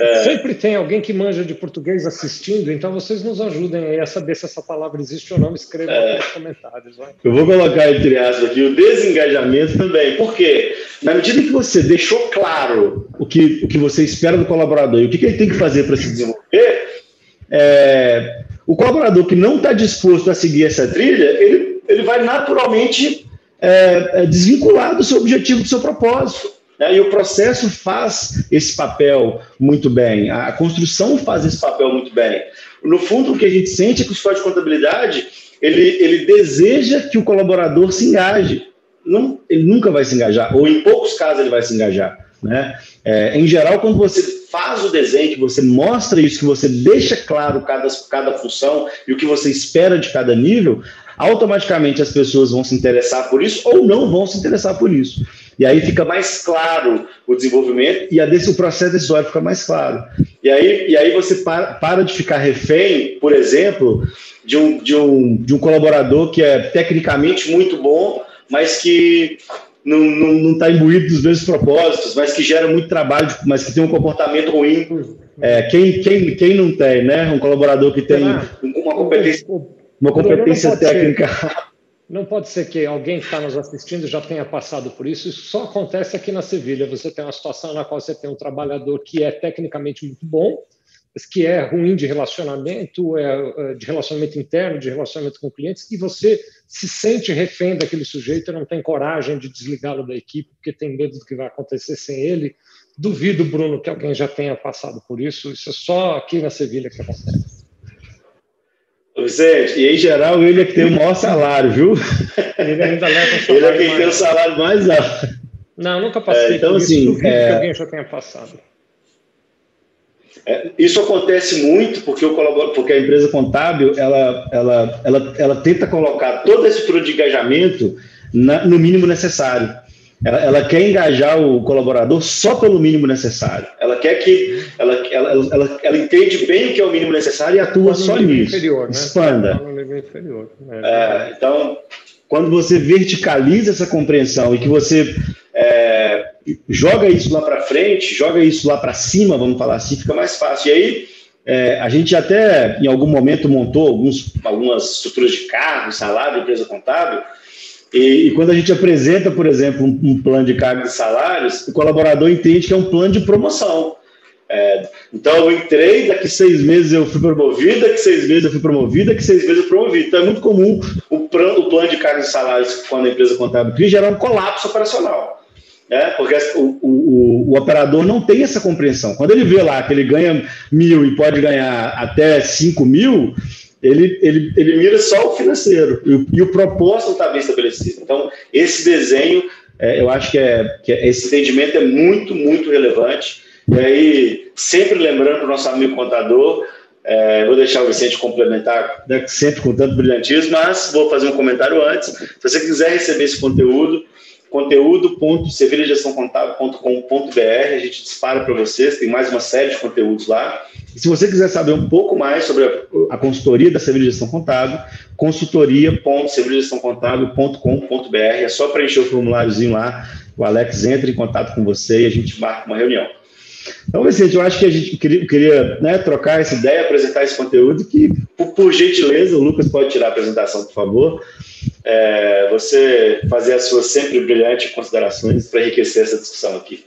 É. Sempre tem alguém que manja de português assistindo, então vocês nos ajudem a saber se essa palavra existe ou não. Escrevam é. nos comentários. Vai. Eu vou colocar entre aspas aqui o desengajamento também. Por quê? Na medida que você deixou claro o que, o que você espera do colaborador e o que, que ele tem que fazer para se desenvolver, é, o colaborador que não está disposto a seguir essa trilha, ele, ele vai naturalmente é, é, desvincular do seu objetivo, do seu propósito. Né? E o processo faz esse papel muito bem, a construção faz esse papel muito bem. No fundo, o que a gente sente é que o escritório de contabilidade ele, ele deseja que o colaborador se engaje. Não, ele nunca vai se engajar, ou em poucos casos ele vai se engajar. Né? É, em geral, quando você faz o desenho, que você mostra isso, que você deixa claro cada, cada função e o que você espera de cada nível, automaticamente as pessoas vão se interessar por isso ou não vão se interessar por isso. E aí fica mais claro o desenvolvimento e desse, o processo decisório fica mais claro. E aí, e aí você para, para de ficar refém, por exemplo, de um, de, um, de um colaborador que é tecnicamente muito bom, mas que não está não, não tá imbuído dos mesmos propósitos, mas que gera muito trabalho, mas que tem um comportamento ruim. É, quem, quem, quem não tem, né? Um colaborador que tem uma competência, uma competência técnica. Não pode ser que alguém que está nos assistindo já tenha passado por isso. Isso só acontece aqui na Sevilha. Você tem uma situação na qual você tem um trabalhador que é tecnicamente muito bom, que é ruim de relacionamento, é, é, de relacionamento interno, de relacionamento com clientes, e você se sente refém daquele sujeito e não tem coragem de desligá-lo da equipe porque tem medo do que vai acontecer sem ele. Duvido, Bruno, que alguém já tenha passado por isso. Isso é só aqui na Sevilha que acontece. Vicente, e em geral ele é que tem o maior salário, viu? Ele ainda leva o salário. Ele é quem tem o salário mais alto. Não, nunca passei é, então, por isso. Assim, Duvido é... que alguém já tenha passado. É, isso acontece muito porque, o porque a empresa contábil ela, ela, ela, ela tenta colocar toda essa estrutura de engajamento na, no mínimo necessário. Ela, ela, quer engajar o colaborador só pelo mínimo necessário. Ela quer que ela, ela, ela, ela entende bem o que é o mínimo necessário e atua só nisso. Inferior, né? Expanda. Inferior, né? é, então, quando você verticaliza essa compreensão e que você é, joga isso lá para frente, joga isso lá para cima, vamos falar assim, fica mais fácil. E aí, é, a gente até em algum momento montou alguns, algumas estruturas de cargo, salário, empresa contábil, e, e, quando a gente apresenta, por exemplo, um, um plano de cargo e salários, o colaborador entende que é um plano de promoção. É, então eu entrei, daqui seis meses eu fui promovido, daqui seis meses eu fui promovido, daqui seis meses eu fui promovido. Então é muito comum o, plano, o plano de cargos e salários quando a empresa contábil cria gerar um colapso operacional. Né? Porque o, o, o, operador não tem essa compreensão. Quando ele vê lá que ele ganha mil e pode ganhar até cinco mil, ele, ele, ele mira só o financeiro e, e o propósito está bem estabelecido. Então, esse desenho, é, eu acho que, é, que é, esse entendimento é muito, muito relevante. E aí, sempre lembrando o nosso amigo contador, é, vou deixar o Vicente complementar, né, sempre com tanto brilhantismo, mas vou fazer um comentário antes. Se você quiser receber esse conteúdo, conteúdo.sevilhagestãocontábil.com.br. A gente dispara para vocês, tem mais uma série de conteúdos lá. E se você quiser saber um pouco mais sobre a, a consultoria da Gestão Contábil, consultoria.sevilhagestãocontábil.com.br. É só preencher o formuláriozinho lá, o Alex entra em contato com você e a gente marca uma reunião. Então, Vicente, eu acho que a gente queria, queria né, trocar essa ideia, apresentar esse conteúdo, que, por, por, gentileza, o Lucas pode tirar a apresentação, por favor. É, você fazer as suas sempre brilhantes considerações para enriquecer essa discussão aqui.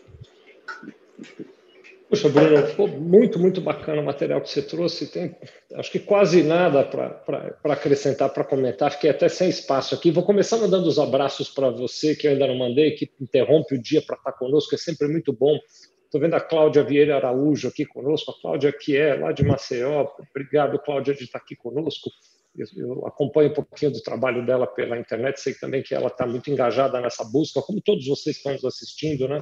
Poxa, Bruno, ficou muito, muito bacana o material que você trouxe. Tem, acho que quase nada para acrescentar, para comentar. Fiquei até sem espaço aqui. Vou começar mandando os abraços para você, que eu ainda não mandei, que interrompe o dia para estar conosco. É sempre muito bom Estou vendo a Cláudia Vieira Araújo aqui conosco, a Cláudia que é lá de Maceió. Obrigado, Cláudia, de estar aqui conosco. Eu, eu acompanho um pouquinho do trabalho dela pela internet, sei também que ela está muito engajada nessa busca, como todos vocês estão nos assistindo, né?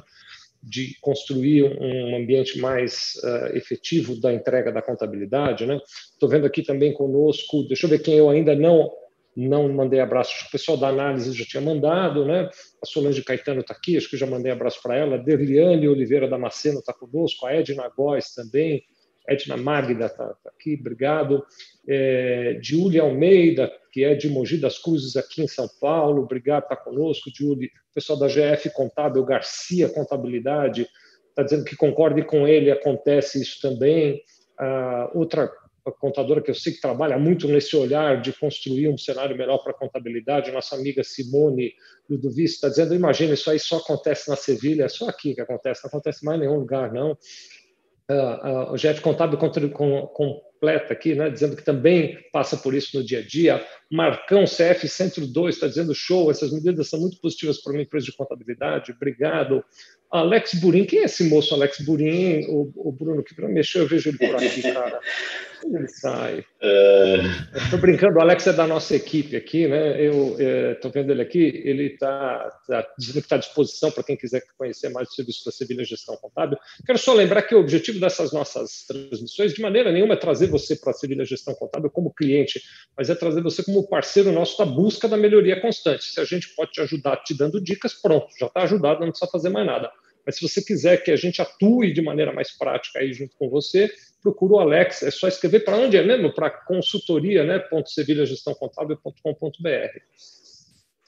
De construir um ambiente mais uh, efetivo da entrega da contabilidade. Né? Estou vendo aqui também conosco, deixa eu ver quem eu ainda não não mandei abraço, o pessoal da análise já tinha mandado, né? A Solange Caetano está aqui, acho que já mandei abraço para ela. Derliane Oliveira Damasceno está conosco, a Edna Góes também, Edna Magda está tá aqui, obrigado. É, Júlia Almeida, que é de Mogi das Cruzes, aqui em São Paulo, obrigado, está conosco. Júlia, o pessoal da GF Contábil, Garcia Contabilidade, está dizendo que concorde com ele, acontece isso também. Ah, outra contadora que eu sei que trabalha muito nesse olhar de construir um cenário melhor para a contabilidade, nossa amiga Simone Ludovic está dizendo, imagina, isso aí só acontece na Sevilha, é só aqui que acontece, não acontece mais em nenhum lugar, não. Uh, o GF Contábil completa aqui, né, dizendo que também passa por isso no dia a dia. Marcão CF Centro 2 está dizendo show, essas medidas são muito positivas para uma empresa de contabilidade, obrigado. Alex Burim, quem é esse moço Alex Burim? O, o Bruno, que para mexer, eu vejo ele por aqui, cara. Ele sai? Estou uh... brincando, o Alex é da nossa equipe aqui, né? Eu estou é, vendo ele aqui, ele está tá dizendo que está à disposição para quem quiser conhecer mais o serviço da Sevilha Gestão Contábil. Quero só lembrar que o objetivo dessas nossas transmissões, de maneira nenhuma, é trazer você para a Sevilha Gestão Contábil como cliente, mas é trazer você como parceiro nosso da busca da melhoria constante. Se a gente pode te ajudar te dando dicas, pronto, já está ajudado, não precisa fazer mais nada. Mas se você quiser que a gente atue de maneira mais prática aí junto com você, procura o Alex. É só escrever para onde é mesmo? Para consultoria, né? .sevilhagestãocontábil.com.br.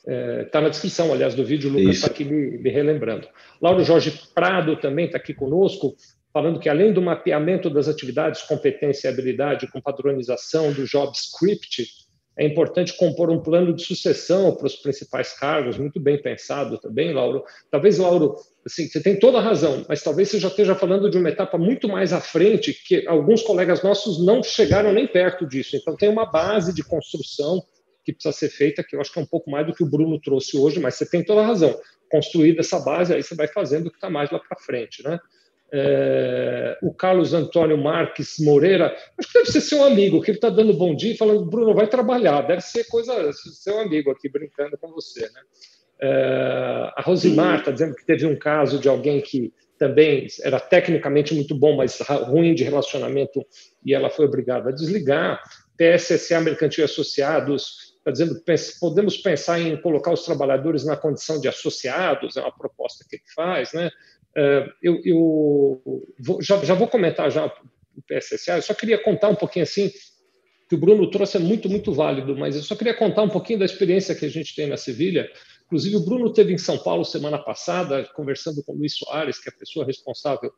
Está é, tá na descrição, aliás, do vídeo, o Lucas está aqui me, me, relembrando. Lauro Jorge Prado também está aqui conosco, falando que além do mapeamento das atividades, competência e habilidade com padronização do job script, é importante compor um plano de sucessão para os principais cargos, muito bem pensado também, Lauro. Talvez, Lauro, assim, você tem toda a razão, mas talvez você já esteja falando de uma etapa muito mais à frente, que alguns colegas nossos não chegaram nem perto disso. Então, tem uma base de construção que precisa ser feita, que eu acho que é um pouco mais do que o Bruno trouxe hoje, mas você tem toda a razão. Construída essa base, aí você vai fazendo o que está mais lá para frente, né? É, o Carlos Antônio Marques Moreira, acho que deve ser seu amigo, que ele está dando bom dia e falando, Bruno, vai trabalhar, deve ser coisa, seu amigo aqui brincando com você. Né? É, a Rosimar está dizendo que teve um caso de alguém que também era tecnicamente muito bom, mas ruim de relacionamento, e ela foi obrigada a desligar. PSSA Mercantil Associados está dizendo podemos pensar em colocar os trabalhadores na condição de associados, é uma proposta que ele faz, né? É, eu, eu vou, já, já, vou comentar já o PSSA, eu só queria contar um pouquinho assim, que o Bruno trouxe é muito, muito válido, mas eu só queria contar um pouquinho da experiência que a gente tem na Sevilha. Inclusive, o Bruno teve em São Paulo semana passada, conversando com o Luiz Soares, que é a pessoa responsável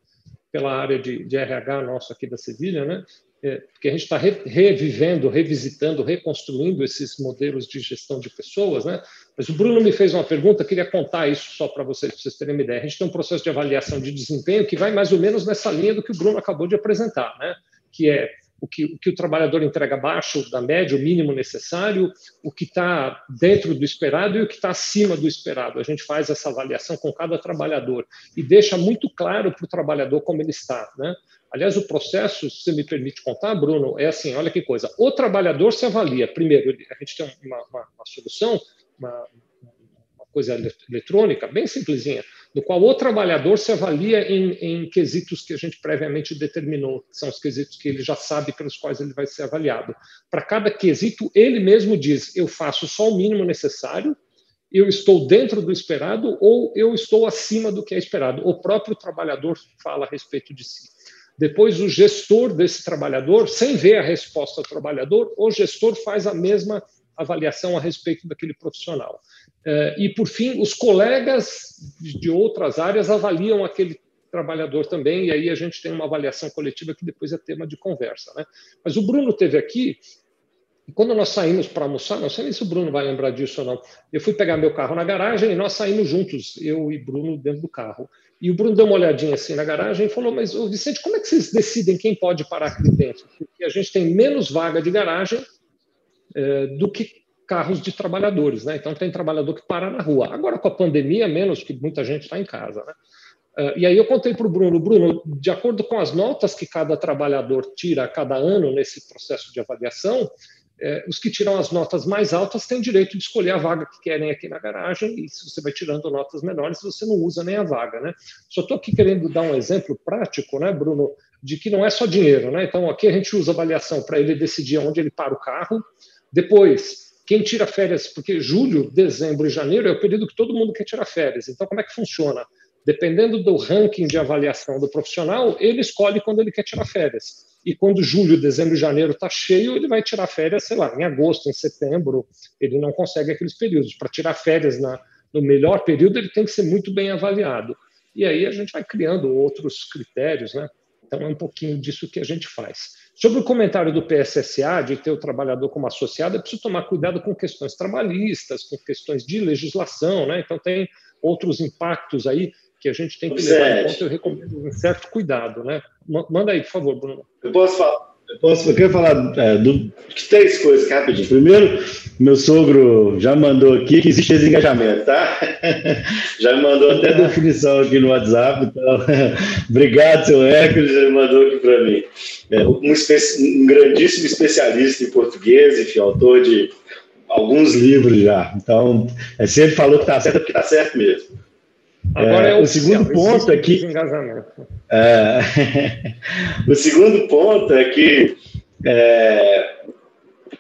pela área de, de RH nosso aqui da Sevilha, né? É, porque a gente está re, revivendo, revisitando, reconstruindo esses modelos de gestão de pessoas, né? Mas o Bruno me fez uma pergunta, queria contar isso só para vocês, para vocês terem uma ideia. A gente tem um processo de avaliação de desempenho que vai mais ou menos nessa linha do que o Bruno acabou de apresentar, né? Que é o que, o que o trabalhador entrega abaixo da média, o mínimo necessário, o que está dentro do esperado e o que está acima do esperado. A gente faz essa avaliação com cada trabalhador e deixa muito claro para o trabalhador como ele está, né? Aliás, o processo, se me permite contar, Bruno, é assim: olha que coisa. O trabalhador se avalia. Primeiro, a gente tem uma, uma, uma solução, uma, uma, coisa eletrônica, bem simplesinha, no qual o trabalhador se avalia em, em, quesitos que a gente previamente determinou, que são os quesitos que ele já sabe pelos quais ele vai ser avaliado. Para cada quesito, ele mesmo diz: eu faço só o mínimo necessário eu estou dentro do esperado ou eu estou acima do que é esperado. O próprio trabalhador fala a respeito de si. Depois, o gestor desse trabalhador, sem ver a resposta do trabalhador, o gestor faz a mesma avaliação a respeito daquele profissional. Eh, e, por fim, os colegas de outras áreas avaliam aquele trabalhador também, e aí a gente tem uma avaliação coletiva que depois é tema de conversa. Né? Mas o Bruno teve aqui, e quando nós saímos para almoçar, não sei nem se o Bruno vai lembrar disso ou não, eu fui pegar meu carro na garagem e nós saímos juntos, eu e Bruno dentro do carro. E o Bruno deu uma olhadinha assim na garagem e falou: Mas, Vicente, como é que vocês decidem quem pode parar aqui dentro? Porque a gente tem menos vaga de garagem é, do que carros de trabalhadores, né? Então tem trabalhador que para na rua. Agora com a pandemia, menos que muita gente está em casa, né? Uh, e aí eu contei para o Bruno, Bruno, de acordo com as notas que cada trabalhador tira a cada ano nesse processo de avaliação, é, os que tiram as notas mais altas têm direito de escolher a vaga que querem aqui na garagem, e se você vai tirando notas menores, você não usa nem a vaga, né? Só estou aqui querendo dar um exemplo prático, né, Bruno, de que não é só dinheiro, né? Então, aqui a gente usa avaliação para ele decidir onde ele para o carro, depois, quem tira férias, porque julho, dezembro e janeiro é o período que todo mundo quer tirar férias. Então, como é que funciona? Dependendo do ranking de avaliação do profissional, ele escolhe quando ele quer tirar férias. E quando julho, dezembro janeiro está cheio, ele vai tirar férias, sei lá, em agosto, em setembro. Ele não consegue aqueles períodos. Para tirar férias na, no melhor período, ele tem que ser muito bem avaliado. E aí a gente vai criando outros critérios, né? Então é um pouquinho disso que a gente faz. Sobre o comentário do PSSA de ter o trabalhador como associado, é preciso tomar cuidado com questões trabalhistas, com questões de legislação, né? Então tem outros impactos aí que a gente tem que levar em conta, eu recomendo um certo cuidado, né? Manda aí, por favor, Bruno. Eu posso falar? Eu, posso, eu quero falar é, do, de três coisas rapidinho. Primeiro, meu sogro já mandou aqui que existe desengajamento, tá? já mandou até definição aqui no WhatsApp. Então, obrigado, seu Hércules, já mandou aqui para mim. É, um, um, grandíssimo especialista em português, enfim, autor de alguns livros já. Então, é, se ele falou que está certo, é porque está certo mesmo. Agora é, é o segundo ponto é que é, o segundo ponto é que é,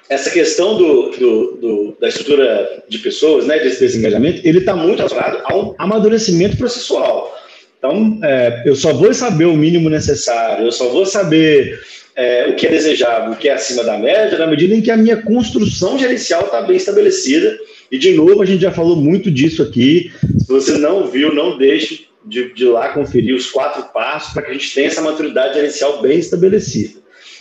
essa questão do, do, do, da estrutura de pessoas, né, desse desengajamento, ele está muito relacionado a um amadurecimento processual. Então, é, eu só vou saber o mínimo necessário, eu só vou saber é, o que é desejável, o que é acima da média, na medida em que a minha construção gerencial está bem estabelecida e, de novo, a gente já falou muito disso aqui. Se você não viu, não deixe de, de lá conferir os quatro passos para que a gente tenha essa maturidade gerencial bem estabelecida.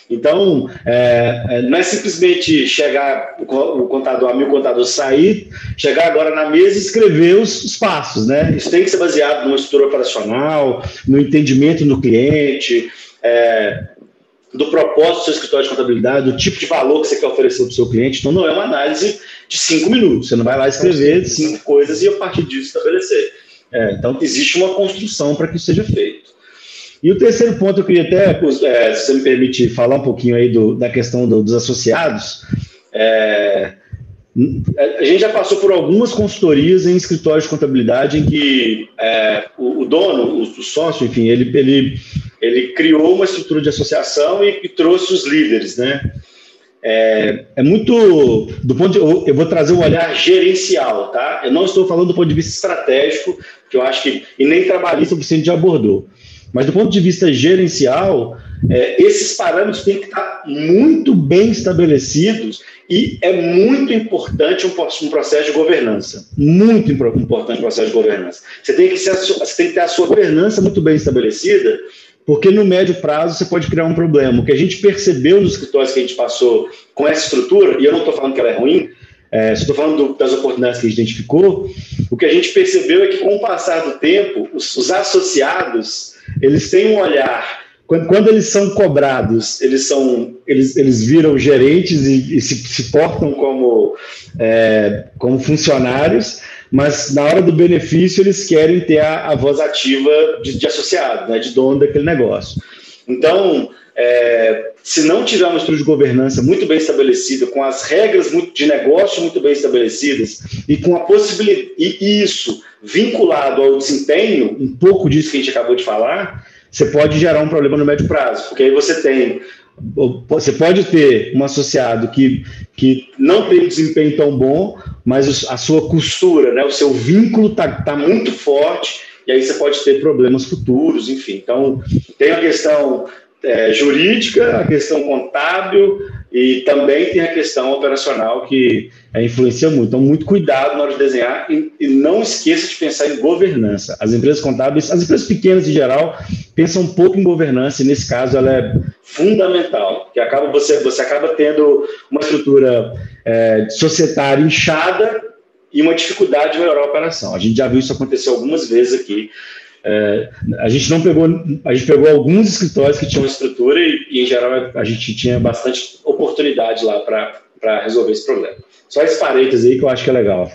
Então, é, é não é simplesmente chegar o contador, a mim o contador sair, chegar agora na mesa e escrever os, os, passos, né? Isso tem que ser baseado numa estrutura operacional, no entendimento do cliente, é, do propósito do seu escritório de contabilidade, do tipo de valor que você quer oferecer para o seu cliente. Então, não é uma análise de cinco minutos. Você não vai lá escrever cinco coisas e a partir disso estabelecer. É, então, existe uma construção para que isso seja feito. E o terceiro ponto, eu queria até, é, se você me permite, falar um pouquinho aí do, da questão do, dos associados. É, a gente já passou por algumas consultorias em escritórios de contabilidade em que é, o, o, dono, o, o, sócio, enfim, ele, ele, ele criou uma estrutura de associação e, e trouxe os líderes, né? É, é, muito do ponto de, eu, eu vou trazer um olhar gerencial, tá? Eu não estou falando do ponto de vista estratégico, que eu acho que e nem trabalhista o Vicente já abordou, mas do ponto de vista gerencial, é, esses parâmetros têm que estar muito bem estabelecidos e é muito importante um, um processo de governança. Muito importante um processo de governança. Você tem, que ser, você tem que ter a sua governança muito bem estabelecida, porque no médio prazo você pode criar um problema. O que a gente percebeu nos escritórios que a gente passou com essa estrutura, e eu não estou falando que ela é ruim, é, estou falando do, das oportunidades que a gente identificou, o que a gente percebeu é que com o passar do tempo, os, os associados, eles têm um olhar quando, quando, eles são cobrados, eles são eles, eles viram gerentes e, e se, se, portam como, é, como funcionários, mas na hora do benefício eles querem ter a, a voz ativa de, de, associado, né, de dono daquele negócio. Então, é, se não tiver uma estrutura de governança muito bem estabelecida, com as regras de negócio muito bem estabelecidas e com a possibilidade, e isso vinculado ao desempenho, um pouco disso que a gente acabou de falar, você pode gerar um problema no médio prazo, porque aí você tem você pode ter um associado que, que não tem um desempenho tão bom, mas a sua costura, né, o seu vínculo está tá muito forte, e aí você pode ter problemas futuros, enfim. Então, tem a questão é, jurídica, a questão contábil e também tem a questão operacional que é, influencia muito. Então, muito cuidado na hora de desenhar e, não esqueça de pensar em governança. As empresas contábeis, as empresas pequenas em geral, pensam um pouco em governança e nesse caso ela é fundamental, que acaba você você acaba tendo uma estrutura é, societária inchada e uma dificuldade de melhorar a operação. A gente já viu isso acontecer algumas vezes aqui é, a gente não pegou, a gente pegou alguns escritórios que tinham estrutura e, e em geral, a gente tinha bastante oportunidade lá para resolver esse problema. Só esse parênteses aí que eu acho que é legal.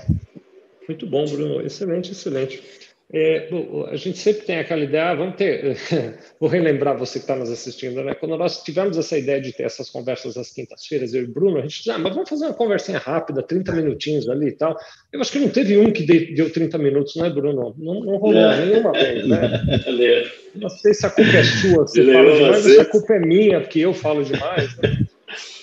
Muito bom, Bruno. Excelente, excelente. É, a gente sempre tem aquela ideia, ah, vamos ter, vou relembrar você que está nos assistindo, né? Quando nós tivemos essa ideia de ter essas conversas às quintas-feiras, eu e o Bruno, a gente disse, ah, mas vamos fazer uma conversinha rápida, 30 minutinhos ali e tal. Eu acho que não teve um que deu 30 minutos, né, Bruno? Não, não rolou não. nenhuma vez, né? Não sei se a culpa é sua, você fala demais, ou se a culpa é minha, porque eu falo demais. Né?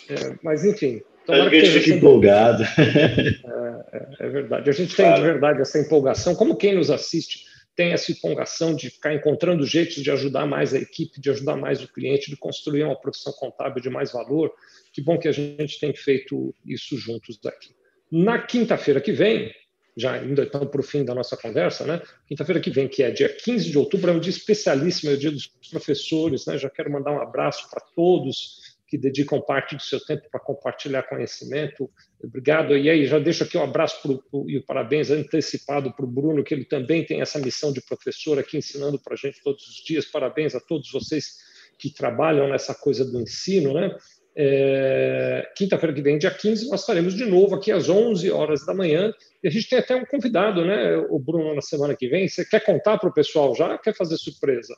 É, mas, enfim, Tomara que a gente fique empolgado. É, é, é, verdade. A gente tem de verdade essa empolgação. Como quem nos assiste tem essa empolgação de ficar encontrando jeitos de ajudar mais a equipe, de ajudar mais o cliente, de construir uma profissão contábil de mais valor. Que bom que a gente tem feito isso juntos daqui. Na quinta-feira que vem, já ainda estamos para o fim da nossa conversa, né? Quinta-feira que vem, que é dia 15 de outubro, é um dia especialíssimo, é o dia dos professores, né? Já quero mandar um abraço para todos que dedicam parte do seu tempo para compartilhar conhecimento. Obrigado. E aí, já deixo aqui um abraço pro, pro, e o parabéns antecipado para o Bruno, que ele também tem essa missão de professor aqui ensinando para a gente todos os dias. Parabéns a todos vocês que trabalham nessa coisa do ensino, né? É, Quinta-feira que vem, dia 15, nós estaremos de novo aqui às 11 horas da manhã. E a gente tem até um convidado, né, o Bruno, na semana que vem. Você quer contar para o pessoal já? Quer fazer surpresa?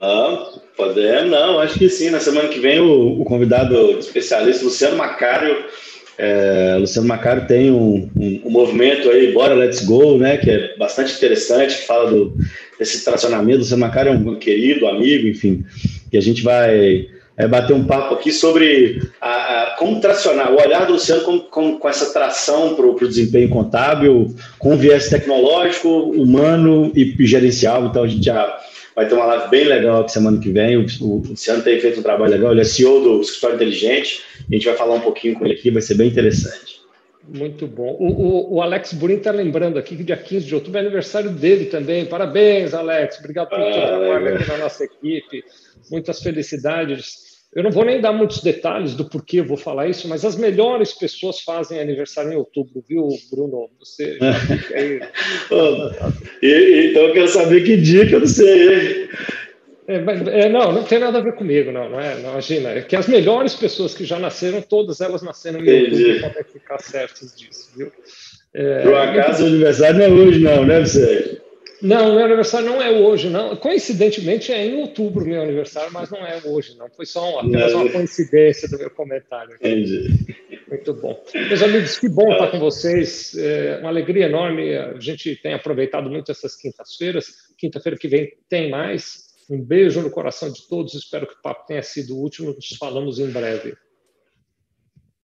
Não, poder, não, acho que sim. Na semana que vem, o, o convidado especialista, Luciano Macário. É, Luciano Macário tem um, um, um, movimento aí, Bora Let's Go, né, que é bastante interessante, que fala do, desse tracionamento. Luciano Macário é um querido amigo, enfim, e a gente vai é, bater um papo aqui sobre a, a, como tracionar, o olhar do Luciano com, com, com essa tração para o desempenho contábil, com viés tecnológico, humano e, e gerencial. Então, a gente já Vai ter uma live bem legal aqui semana que vem. O, o Luciano tem feito um trabalho legal, ele é CEO do Escritório Inteligente. A gente vai falar um pouquinho com ele aqui, vai ser bem interessante. Muito bom. O, o, o Alex Burin está lembrando aqui que dia 15 de outubro é aniversário dele também. Parabéns, Alex. Obrigado pelo ah, trabalho aqui na nossa equipe. Muitas felicidades. Eu não vou nem dar muitos detalhes do porquê eu vou falar isso, mas as melhores pessoas fazem aniversário em outubro, viu, Bruno? Você aí... e, então eu quero saber que dia que eu não sei. É, é, não, não tem nada a ver comigo, não, não é? Não, imagina, é que as melhores pessoas que já nasceram, todas elas nasceram em Entendi. outubro, podem ficar certas disso, viu? É, Por acaso o aniversário não é hoje, não, né, você? Não, meu aniversário não é hoje, não. Coincidentemente é em outubro meu aniversário, mas não é hoje, não. Foi só uma, apenas uma coincidência do meu comentário. Entendi. Muito bom. Meus amigos, que bom estar com vocês. É uma alegria enorme. A gente tem aproveitado muito essas quintas-feiras. Quinta-feira que vem tem mais. Um beijo no coração de todos. Espero que o papo tenha sido útil. Nos falamos em breve.